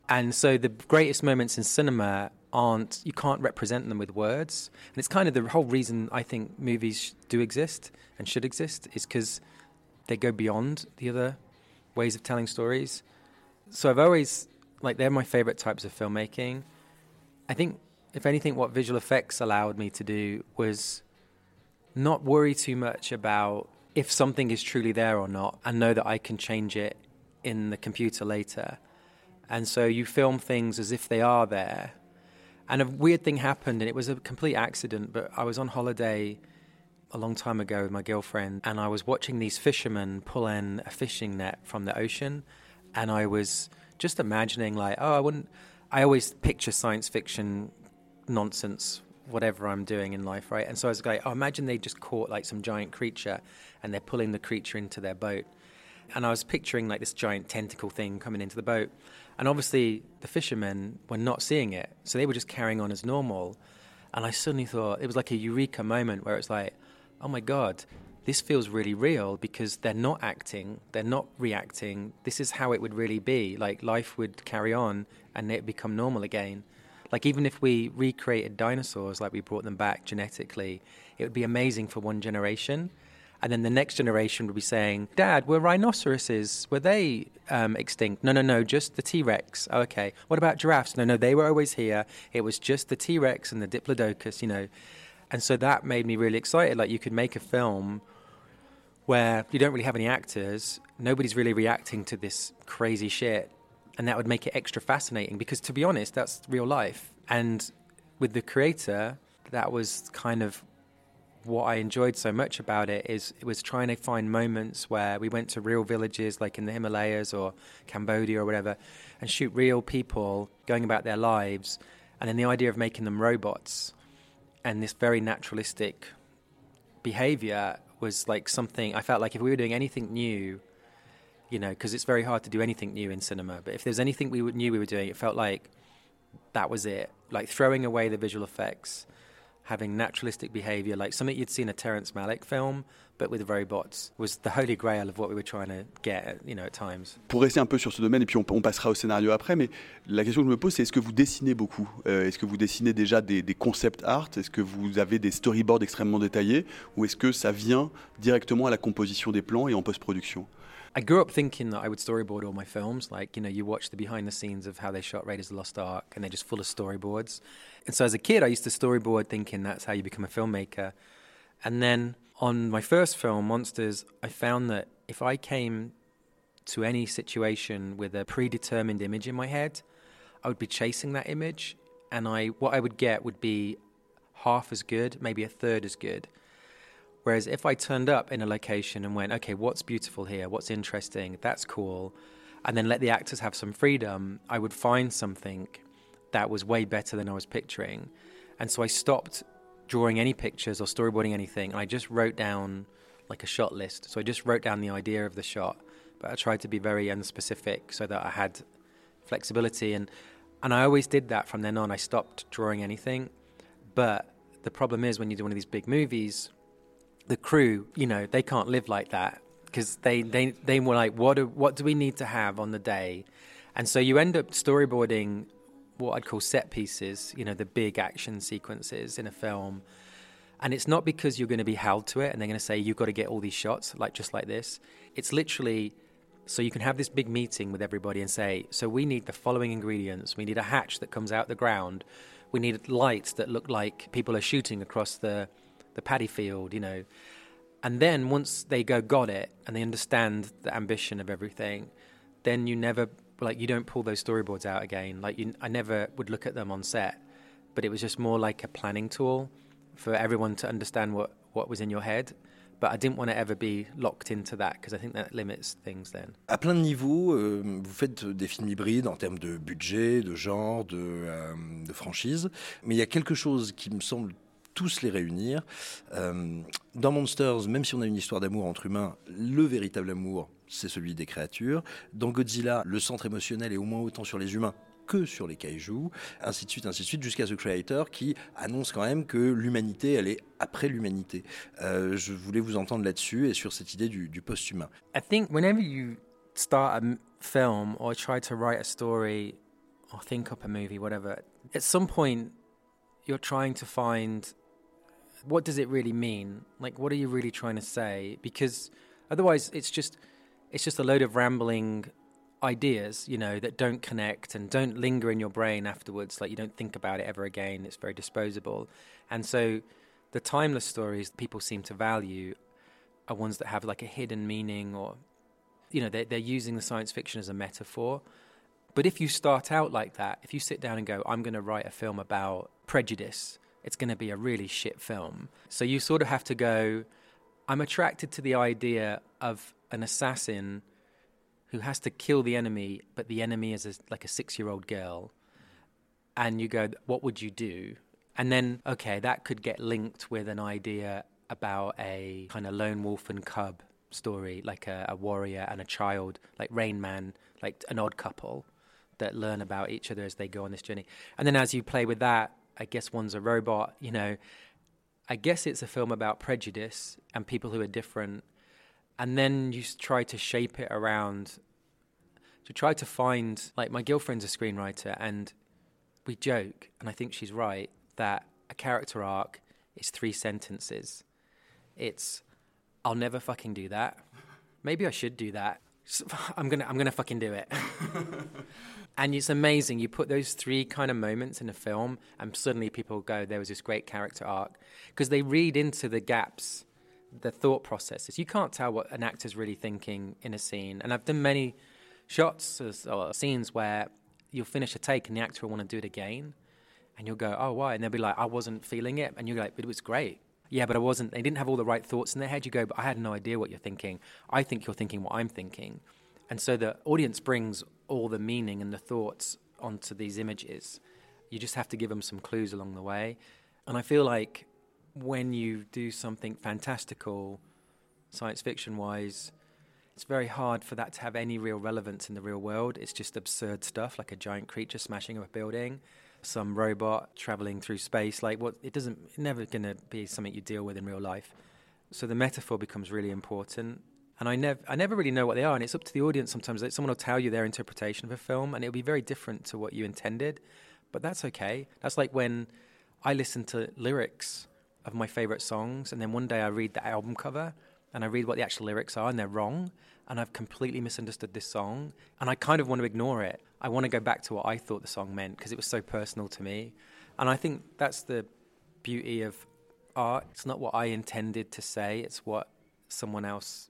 And so the greatest moments in cinema aren't, you can't represent them with words. And it's kind of the whole reason I think movies do exist and should exist is because they go beyond the other ways of telling stories. So I've always, like, they're my favorite types of filmmaking. I think, if anything, what visual effects allowed me to do was not worry too much about if something is truly there or not and know that I can change it in the computer later. And so you film things as if they are there. And a weird thing happened, and it was a complete accident, but I was on holiday a long time ago with my girlfriend, and I was watching these fishermen pull in a fishing net from the ocean. And I was just imagining, like, oh, I wouldn't. I always picture science fiction nonsense whatever I'm doing in life, right? And so I was like, oh, imagine they just caught like some giant creature and they're pulling the creature into their boat. And I was picturing like this giant tentacle thing coming into the boat. And obviously the fishermen were not seeing it. So they were just carrying on as normal. And I suddenly thought it was like a eureka moment where it's like, oh my God, this feels really real because they're not acting, they're not reacting. This is how it would really be. Like life would carry on and it become normal again. Like even if we recreated dinosaurs, like we brought them back genetically, it would be amazing for one generation. And then the next generation would be saying, Dad, were rhinoceroses, were they um, extinct? No, no, no, just the T Rex. Oh, okay. What about giraffes? No, no, they were always here. It was just the T Rex and the Diplodocus, you know. And so that made me really excited. Like you could make a film where you don't really have any actors, nobody's really reacting to this crazy shit and that would make it extra fascinating because to be honest that's real life. And with the creator that was kind of what I enjoyed so much about it is it was trying to find moments where we went to real villages like in the Himalayas or Cambodia or whatever and shoot real people going about their lives. And then the idea of making them robots and this very naturalistic behavior was like something I felt like if we were doing anything new you know because it's very hard to do anything new in cinema but if there's anything we knew we were doing it felt like that was it. Like throwing away the visual effects having naturalistic behavior, like something you'd seen a Terrence Malick film, but with robots, was the holy grail of what we were trying to get, you know, at times. Pour rester un peu sur ce domaine, et puis on, on passera au scénario après, mais la question que je me pose, c'est est-ce que vous dessinez beaucoup? Euh, Est-ce que vous dessinez déjà des, des concept art? Est-ce que vous avez des storyboards extrêmement détaillés? Ou est-ce que ça vient directement à la composition des plans et en post-production? I grew up thinking that I would storyboard all my films. Like, you know, you watch the behind the scenes of how they shot Raiders of the Lost Ark, and they're just full of storyboards. And so as a kid, I used to storyboard thinking that's how you become a filmmaker. And then on my first film, Monsters, I found that if I came to any situation with a predetermined image in my head, I would be chasing that image, and I what I would get would be half as good, maybe a third as good. Whereas if I turned up in a location and went, okay, what's beautiful here? What's interesting? That's cool. And then let the actors have some freedom, I would find something that was way better than I was picturing. And so I stopped drawing any pictures or storyboarding anything. And I just wrote down like a shot list. So I just wrote down the idea of the shot, but I tried to be very unspecific so that I had flexibility. And, and I always did that from then on. I stopped drawing anything. But the problem is when you do one of these big movies, the crew, you know, they can't live like that because they, they, they were like, what do, what do we need to have on the day? And so you end up storyboarding what I'd call set pieces, you know, the big action sequences in a film. And it's not because you're going to be held to it and they're going to say, you've got to get all these shots, like just like this. It's literally so you can have this big meeting with everybody and say, so we need the following ingredients. We need a hatch that comes out the ground. We need lights that look like people are shooting across the the paddy field, you know. And then once they go got it and they understand the ambition of everything, then you never like you don't pull those storyboards out again. Like you, I never would look at them on set, but it was just more like a planning tool for everyone to understand what what was in your head. But I didn't want to ever be locked into that because I think that limits things then. À plein de niveaux, euh, vous faites des films hybrides en termes de budget, de genre, de, euh, de franchise. Mais il y a quelque chose qui me semble tous les réunir. Euh, dans Monsters, même si on a une histoire d'amour entre humains, le véritable amour, c'est celui des créatures. Dans Godzilla, le centre émotionnel est au moins autant sur les humains que sur les kaiju, ainsi de suite, ainsi de suite, jusqu'à The Creator qui annonce quand même que l'humanité, elle est après l'humanité. Euh, je voulais vous entendre là-dessus et sur cette idée du, du post-humain. I think whenever you start a film or try to write a story or think up a movie, whatever, at some point you're trying to find what does it really mean? Like, what are you really trying to say? Because otherwise, it's just it's just a load of rambling ideas, you know, that don't connect and don't linger in your brain afterwards. Like you don't think about it ever again. It's very disposable, and so the timeless stories people seem to value are ones that have like a hidden meaning, or you know, they're, they're using the science fiction as a metaphor. But if you start out like that, if you sit down and go, I'm going to write a film about prejudice it's going to be a really shit film. So you sort of have to go, I'm attracted to the idea of an assassin who has to kill the enemy, but the enemy is a, like a six year old girl. And you go, what would you do? And then, okay, that could get linked with an idea about a kind of lone wolf and cub story, like a, a warrior and a child, like Rain Man, like an odd couple that learn about each other as they go on this journey. And then as you play with that, I guess one's a robot, you know. I guess it's a film about prejudice and people who are different. And then you try to shape it around to try to find like my girlfriend's a screenwriter and we joke and I think she's right that a character arc is three sentences. It's I'll never fucking do that. Maybe I should do that. I'm gonna I'm gonna fucking do it. and it's amazing. You put those three kind of moments in a film, and suddenly people go, "There was this great character arc," because they read into the gaps, the thought processes. You can't tell what an actor's really thinking in a scene. And I've done many shots or scenes where you'll finish a take and the actor will want to do it again, and you'll go, "Oh, why?" And they'll be like, "I wasn't feeling it," and you're like, "It was great." Yeah, but I wasn't. They didn't have all the right thoughts in their head. You go, but I had no idea what you're thinking. I think you're thinking what I'm thinking. And so the audience brings all the meaning and the thoughts onto these images. You just have to give them some clues along the way. And I feel like when you do something fantastical, science fiction wise, it's very hard for that to have any real relevance in the real world. It's just absurd stuff like a giant creature smashing up a building, some robot traveling through space. Like what it doesn't never gonna be something you deal with in real life. So the metaphor becomes really important. And I never I never really know what they are, and it's up to the audience sometimes. Like someone will tell you their interpretation of a film and it'll be very different to what you intended. But that's okay. That's like when I listen to lyrics of my favorite songs and then one day I read the album cover and I read what the actual lyrics are and they're wrong and I've completely misunderstood this song and I kind of want to ignore it. I want to go back to what I thought the song meant because it was so personal to me. And I think that's the beauty of art. It's not what I intended to say, it's what someone else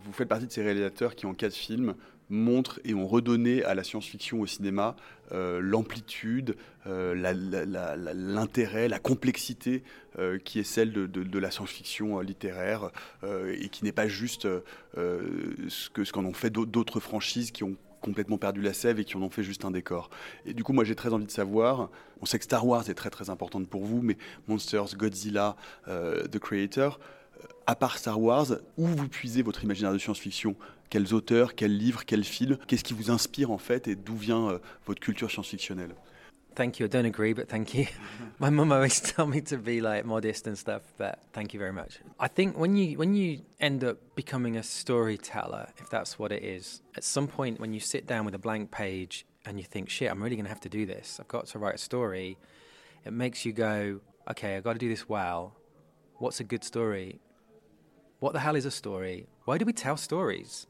Vous faites partie de ces réalisateurs qui, en quatre films, montrent et ont redonné à la science-fiction au cinéma euh, l'amplitude, euh, l'intérêt, la, complexité euh, qui est celle de, la science-fiction littéraire et qui n'est pas juste ce qu'en ce qu'en ont fait d'autres franchises qui ont complètement perdu la sève et qui en ont fait juste un décor. Et du coup, moi, j'ai très envie de savoir, on sait que Star Wars est très très importante pour vous, mais Monsters, Godzilla, The Creator, à part Star Wars, où vous puisez votre imaginaire de science-fiction? Quels auteurs, quels livres, quels films? Qu'est-ce qui vous inspire en fait et d'où vient euh, votre culture science-fictionnelle? Thank you. I don't agree, but thank you. My mum always tell me to be like modest and stuff, but thank you very much. I think when you when you end up becoming a storyteller, if that's what it is, at some point when you sit down with a blank page and you think, "Shit, I'm really to have to do this. I've got to write a story." It makes you go, "Okay, I've got to do this well. What's a good story? What the hell is a story? Why do we tell stories?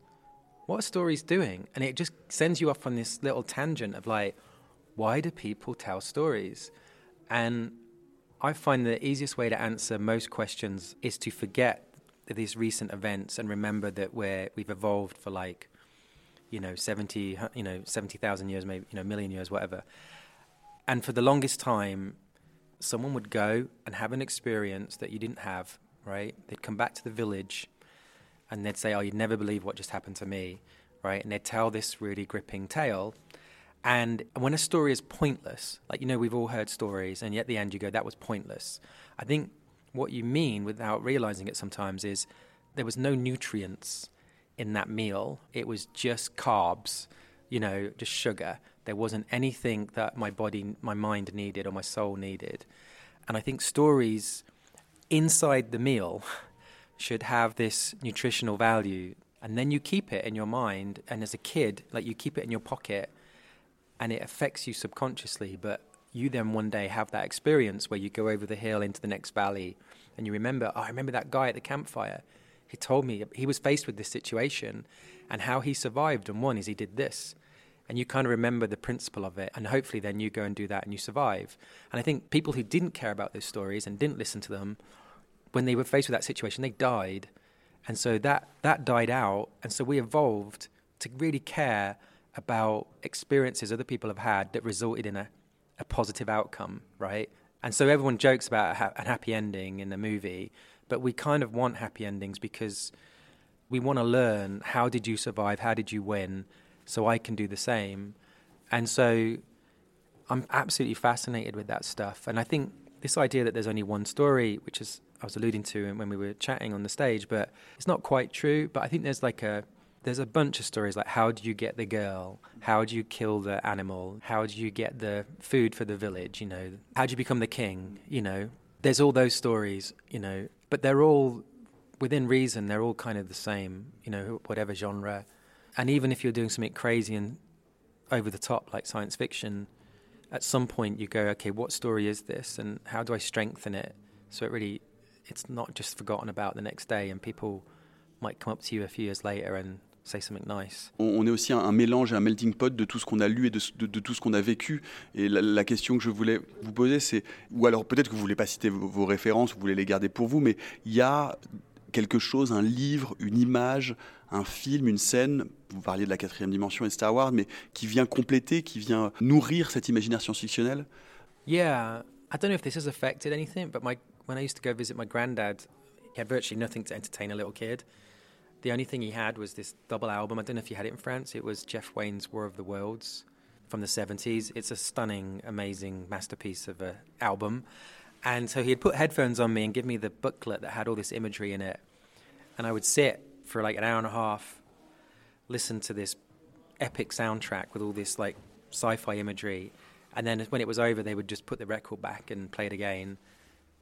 What are stories doing? And it just sends you off on this little tangent of like, why do people tell stories? And I find the easiest way to answer most questions is to forget these recent events and remember that we're, we've evolved for like, you know, 70, you know, 70,000 years, maybe, you know, million years, whatever. And for the longest time, someone would go and have an experience that you didn't have right? They'd come back to the village and they'd say, Oh, you'd never believe what just happened to me, right? And they'd tell this really gripping tale. And when a story is pointless, like, you know, we've all heard stories, and yet at the end you go, That was pointless. I think what you mean without realizing it sometimes is there was no nutrients in that meal, it was just carbs, you know, just sugar. There wasn't anything that my body, my mind needed or my soul needed. And I think stories inside the meal should have this nutritional value and then you keep it in your mind and as a kid like you keep it in your pocket and it affects you subconsciously but you then one day have that experience where you go over the hill into the next valley and you remember oh, i remember that guy at the campfire. He told me he was faced with this situation and how he survived and won is he did this. And you kind of remember the principle of it and hopefully then you go and do that and you survive. And i think people who didn't care about those stories and didn't listen to them when they were faced with that situation, they died. And so that, that died out. And so we evolved to really care about experiences other people have had that resulted in a, a positive outcome, right? And so everyone jokes about a, ha- a happy ending in a movie, but we kind of want happy endings because we want to learn how did you survive, how did you win, so I can do the same. And so I'm absolutely fascinated with that stuff. And I think this idea that there's only one story, which is I was alluding to when we were chatting on the stage, but it's not quite true. But I think there's like a there's a bunch of stories like how do you get the girl? How do you kill the animal? How do you get the food for the village? You know, how do you become the king? You know, there's all those stories. You know, but they're all within reason. They're all kind of the same. You know, whatever genre. And even if you're doing something crazy and over the top like science fiction, at some point you go, okay, what story is this, and how do I strengthen it so it really it's not just forgotten about the next day, and people might come up to you a few years later and say something nice. On, est aussi un, un, mélange, un melting pot de tout ce qu'on a lu et de, de, de tout ce qu'on a vécu. Et la, la, question que je voulais vous poser, c'est, ou alors peut-être que vous voulez pas citer vos, vos références, vous voulez les garder pour vous, mais il y a quelque chose, un livre, une image, un film, une scène, vous parliez de la quatrième dimension et Star Wars, mais qui vient compléter, qui vient nourrir cet imaginaire science-fictionnel Yeah, I don't know if this has affected anything, but my when I used to go visit my granddad, he had virtually nothing to entertain a little kid. The only thing he had was this double album. I don't know if you had it in France. It was Jeff Wayne's War of the Worlds from the 70s. It's a stunning, amazing masterpiece of an album. And so he'd put headphones on me and give me the booklet that had all this imagery in it. And I would sit for like an hour and a half, listen to this epic soundtrack with all this like sci fi imagery. And then when it was over, they would just put the record back and play it again.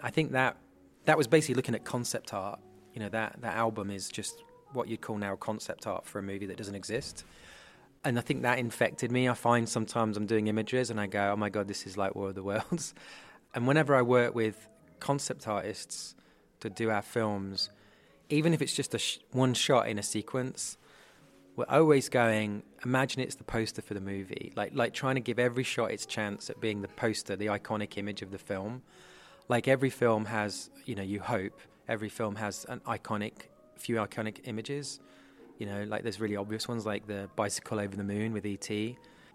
I think that that was basically looking at concept art. You know, that, that album is just what you'd call now concept art for a movie that doesn't exist. And I think that infected me. I find sometimes I'm doing images and I go, oh my God, this is like War of the Worlds. And whenever I work with concept artists to do our films, even if it's just a sh- one shot in a sequence, we're always going. Imagine it's the poster for the movie, like like trying to give every shot its chance at being the poster, the iconic image of the film. Like every film has, you know, you hope every film has an iconic, few iconic images. You know, like there's really obvious ones like the bicycle over the moon with ET.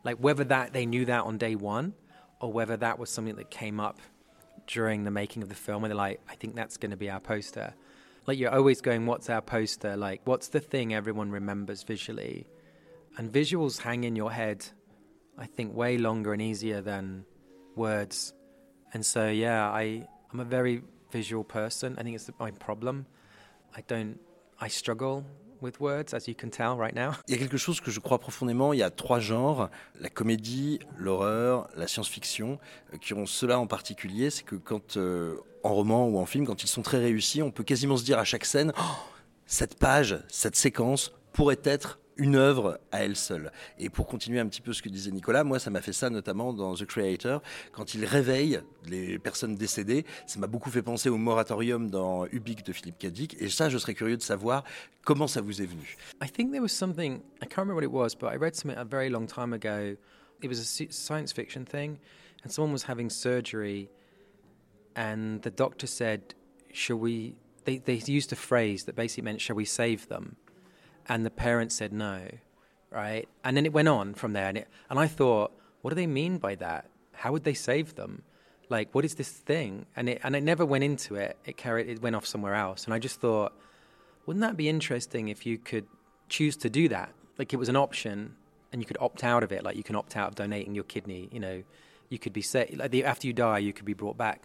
Like whether that they knew that on day one or whether that was something that came up during the making of the film and they're like, I think that's going to be our poster. Like you're always going, what's our poster? Like, what's the thing everyone remembers visually? And visuals hang in your head, I think, way longer and easier than words. And so, yeah, I, I'm a very visual person. I think it's my problem. I don't, I struggle with words, as you can tell right now. Il y a quelque chose que je crois profondément. Il y a trois genres la comédie, l'horreur, la science-fiction, euh, qui ont cela en particulier. C'est que quand, euh, en roman ou en film, quand ils sont très réussis, on peut quasiment se dire à chaque scène oh, cette page, cette séquence pourrait être une œuvre à elle seule. Et pour continuer un petit peu ce que disait Nicolas, moi ça m'a fait ça notamment dans The Creator, quand il réveille les personnes décédées, ça m'a beaucoup fait penser au moratorium dans Ubik de Philippe Cadic, et ça je serais curieux de savoir comment ça vous est venu. I think there was something, I can't remember what it was, but I read something a very long time ago. It was a science fiction thing, and someone was having surgery, and the doctor said, shall we, they, they used a phrase that basically meant, shall we save them? And the parents said no, right? And then it went on from there, and it, and I thought, what do they mean by that? How would they save them? Like, what is this thing? And it and it never went into it. It carried it went off somewhere else, and I just thought, wouldn't that be interesting if you could choose to do that? Like it was an option, and you could opt out of it. Like you can opt out of donating your kidney. You know, you could be set like after you die, you could be brought back.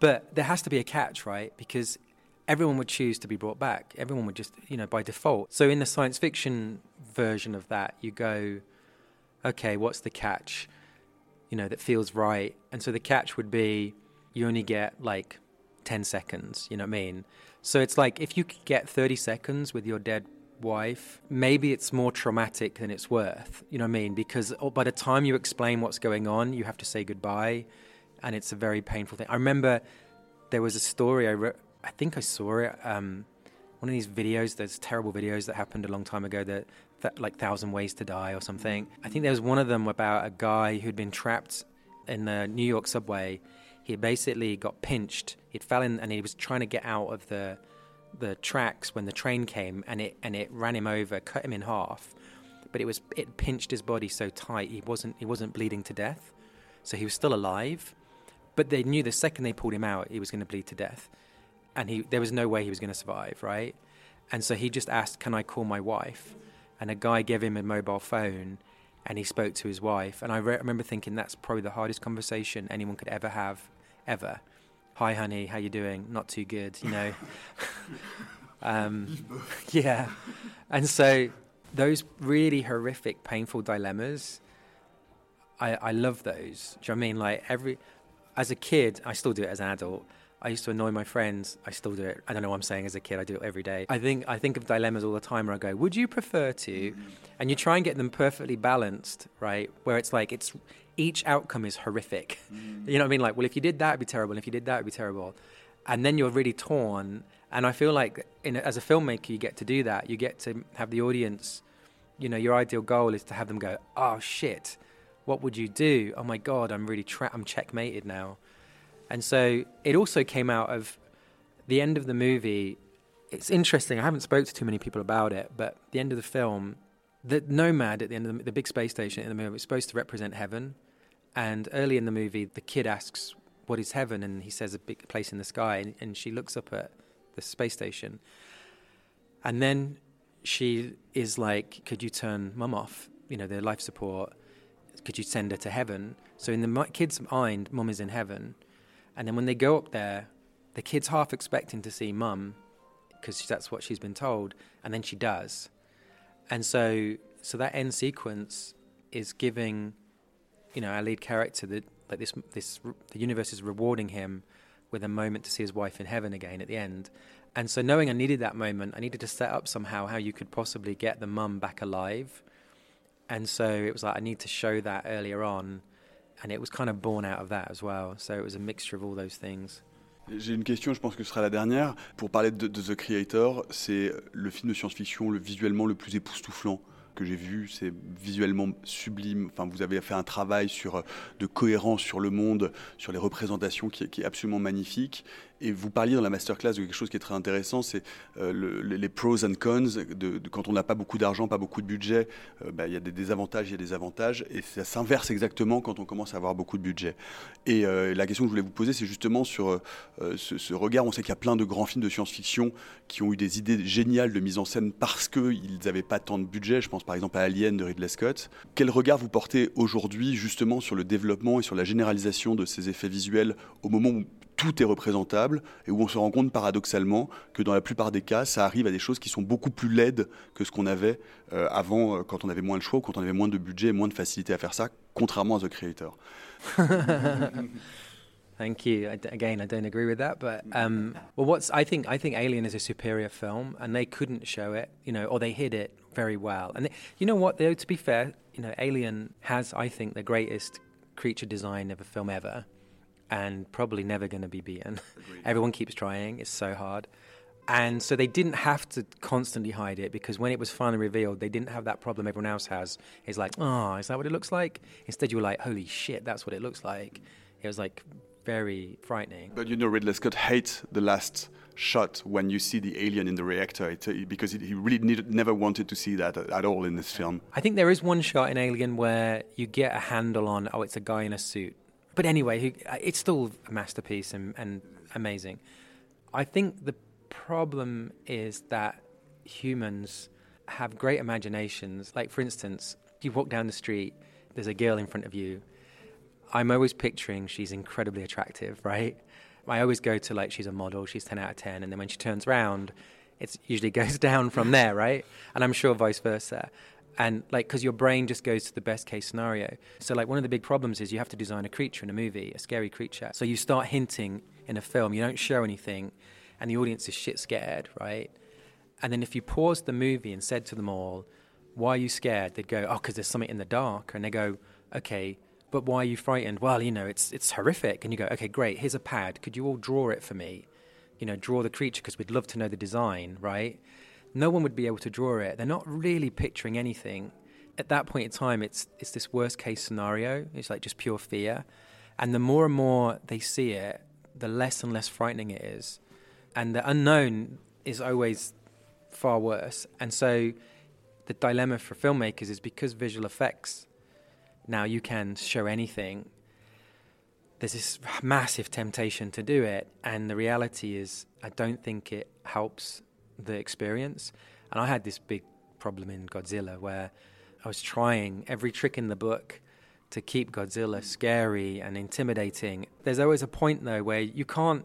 But there has to be a catch, right? Because everyone would choose to be brought back. Everyone would just, you know, by default. So in the science fiction version of that, you go, okay, what's the catch? You know, that feels right. And so the catch would be you only get like 10 seconds, you know what I mean? So it's like if you could get 30 seconds with your dead wife, maybe it's more traumatic than it's worth, you know what I mean? Because oh, by the time you explain what's going on, you have to say goodbye. And it's a very painful thing. I remember there was a story I wrote I think I saw it. Um, one of these videos, those terrible videos that happened a long time ago, that, that like Thousand Ways to Die or something. I think there was one of them about a guy who'd been trapped in the New York subway. He basically got pinched. He fell in, and he was trying to get out of the the tracks when the train came, and it and it ran him over, cut him in half. But it was it pinched his body so tight he wasn't he wasn't bleeding to death, so he was still alive. But they knew the second they pulled him out, he was going to bleed to death and he there was no way he was going to survive, right? And so he just asked, "Can I call my wife?" And a guy gave him a mobile phone, and he spoke to his wife. And I re- remember thinking that's probably the hardest conversation anyone could ever have, ever. Hi, honey, how you doing? Not too good, you know. um, yeah, and so those really horrific, painful dilemmas. I, I love those. Do you know I mean? Like every, as a kid, I still do it as an adult I used to annoy my friends. I still do it. I don't know what I'm saying as a kid. I do it every day. I think I think of dilemmas all the time where I go, would you prefer to? And you try and get them perfectly balanced, right? Where it's like it's each outcome is horrific. Mm. You know what I mean? Like, well, if you did that, it'd be terrible. And if you did that, it'd be terrible. And then you're really torn. And I feel like in, as a filmmaker, you get to do that. You get to have the audience. You know, your ideal goal is to have them go, oh shit, what would you do? Oh my god, I'm really tra- I'm checkmated now. And so it also came out of the end of the movie. It's interesting. I haven't spoke to too many people about it, but the end of the film, the nomad at the end of the, the big space station in the movie is supposed to represent heaven. And early in the movie, the kid asks what is heaven? And he says, a big place in the sky. And, and she looks up at the space station. And then she is like, could you turn mum off? You know, the life support. Could you send her to heaven? So in the kid's mind, mum is in heaven. And then when they go up there, the kid's half expecting to see mum because that's what she's been told, and then she does. And so, so that end sequence is giving, you know, our lead character that like this, this, the universe is rewarding him with a moment to see his wife in heaven again at the end. And so, knowing I needed that moment, I needed to set up somehow how you could possibly get the mum back alive. And so it was like I need to show that earlier on, and it was kind of born out of that as well. So it was a mixture of all those things. J'ai une question, je pense que ce sera la dernière. Pour parler de, The Creator, c'est le film de science-fiction le visuellement le plus époustouflant que j'ai vu, c'est visuellement sublime. Enfin, vous avez fait un travail sur, de cohérence sur le monde, sur les représentations qui est absolument magnifique. Et vous parliez dans la masterclass de quelque chose qui est très intéressant, c'est euh, les pros and cons. De, quand on n'a pas beaucoup d'argent, pas beaucoup de budget, euh, bah, il y a des désavantages, il y a des avantages. Et ça s'inverse exactement quand on commence à avoir beaucoup de budget. Et euh, la question que je voulais vous poser, c'est justement sur ce, ce, regard. On sait qu'il y a plein de grands films de science-fiction qui ont eu des idées géniales de mise en scène parce qu'ils n'avaient pas tant de budget. Je pense par exemple à Alien de Ridley Scott. Quel regard vous portez aujourd'hui justement sur le développement et sur la généralisation de ces effets visuels au moment où tout est représentable et où on se rend compte paradoxalement que dans la plupart des cas, ça arrive à des choses qui sont beaucoup plus laides que ce qu'on avait euh, avant, euh, quand on avait moins de choix, quand on avait moins de budget et moins de facilité à faire ça, contrairement à The Creator. Thank you. Again, I don't agree with that, but um, well, what's I think I think Alien is a superior film, and they couldn't show it, you know, or they hid it very well. And they, you know what? Though to be fair, you know, Alien has, I think, the greatest creature design of a film ever. And probably never going to be beaten. Everyone keeps trying, it's so hard. And so they didn't have to constantly hide it because when it was finally revealed, they didn't have that problem everyone else has. It's like, oh, is that what it looks like? Instead, you were like, holy shit, that's what it looks like. It was like very frightening. But you know, Ridley Scott hates the last shot when you see the alien in the reactor it, uh, because he really needed, never wanted to see that at all in this film. I think there is one shot in Alien where you get a handle on, oh, it's a guy in a suit but anyway, uh, it's still a masterpiece and, and amazing. I think the problem is that humans have great imaginations. Like, for instance, you walk down the street, there's a girl in front of you. I'm always picturing she's incredibly attractive, right? I always go to like she's a model, she's 10 out of 10, and then when she turns around, it usually goes down from there, right? And I'm sure vice versa and like because your brain just goes to the best case scenario. So like one of the big problems is you have to design a creature in a movie a scary creature. So you start hinting in a film you don't show anything and the audience is shit scared right? And then if you paused the movie and said to them all why are you scared? they'd go oh because there's something in the dark. And they go okay but why are you frightened? Well you know it's it's horrific. And you go okay great here's a pad. Could you all draw it for me? You know draw the creature because we'd love to know the design right no one would be able to draw it. They're not really picturing anything. At that point in time, it's it's this worst case scenario. It's like just pure fear, and the more and more they see it, the less and less frightening it is, and the unknown is always far worse. And so, the dilemma for filmmakers is because visual effects now you can show anything. There's this massive temptation to do it, and the reality is, I don't think it helps the experience. And I had this big problem in Godzilla where I was trying every trick in the book to keep Godzilla scary and intimidating. There's always a point though where you can't,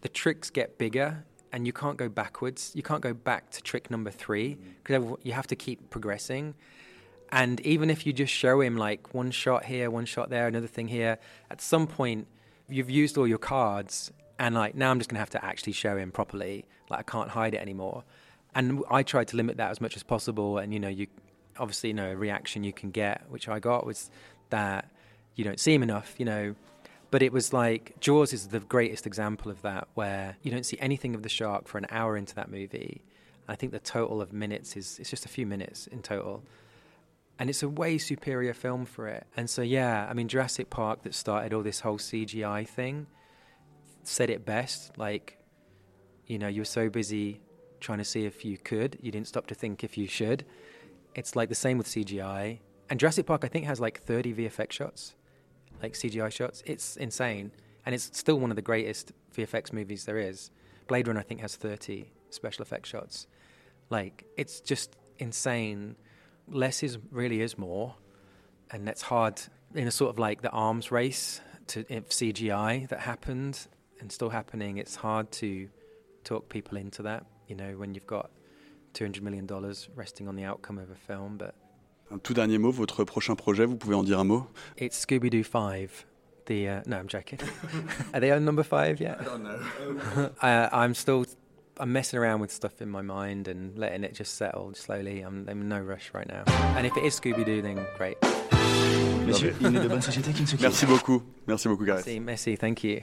the tricks get bigger and you can't go backwards. You can't go back to trick number three mm. because you have to keep progressing. And even if you just show him like one shot here, one shot there, another thing here, at some point you've used all your cards and like now I'm just gonna have to actually show him properly. Like I can't hide it anymore. And I tried to limit that as much as possible. And you know, you obviously you know a reaction you can get, which I got was that you don't see him enough. You know, but it was like Jaws is the greatest example of that, where you don't see anything of the shark for an hour into that movie. I think the total of minutes is it's just a few minutes in total. And it's a way superior film for it. And so, yeah, I mean, Jurassic Park that started all this whole CGI thing said it best. Like, you know, you were so busy trying to see if you could, you didn't stop to think if you should. It's like the same with CGI. And Jurassic Park, I think, has like 30 VFX shots, like CGI shots. It's insane. and it's still one of the greatest VFX movies there is. Blade Runner, I think, has 30 special effects shots. Like, it's just insane. Less is really is more, and that's hard in a sort of like the arms race to if CGI that happened and still happening. It's hard to talk people into that. You know, when you've got 200 million dollars resting on the outcome of a film, but. Un tout dernier mot, votre prochain projet, vous pouvez en dire un mot It's Scooby Doo 5. The uh, no, I'm joking. Are they on number five yet? I don't know. uh, I'm still I'm messing around with stuff in my mind and letting it just settle slowly. I'm, I'm in no rush right now. And if it is Scooby Doo, then great. Monsieur, il est de bonne société qui ne se Merci beaucoup. Merci beaucoup, Gareth. Merci, merci, thank you.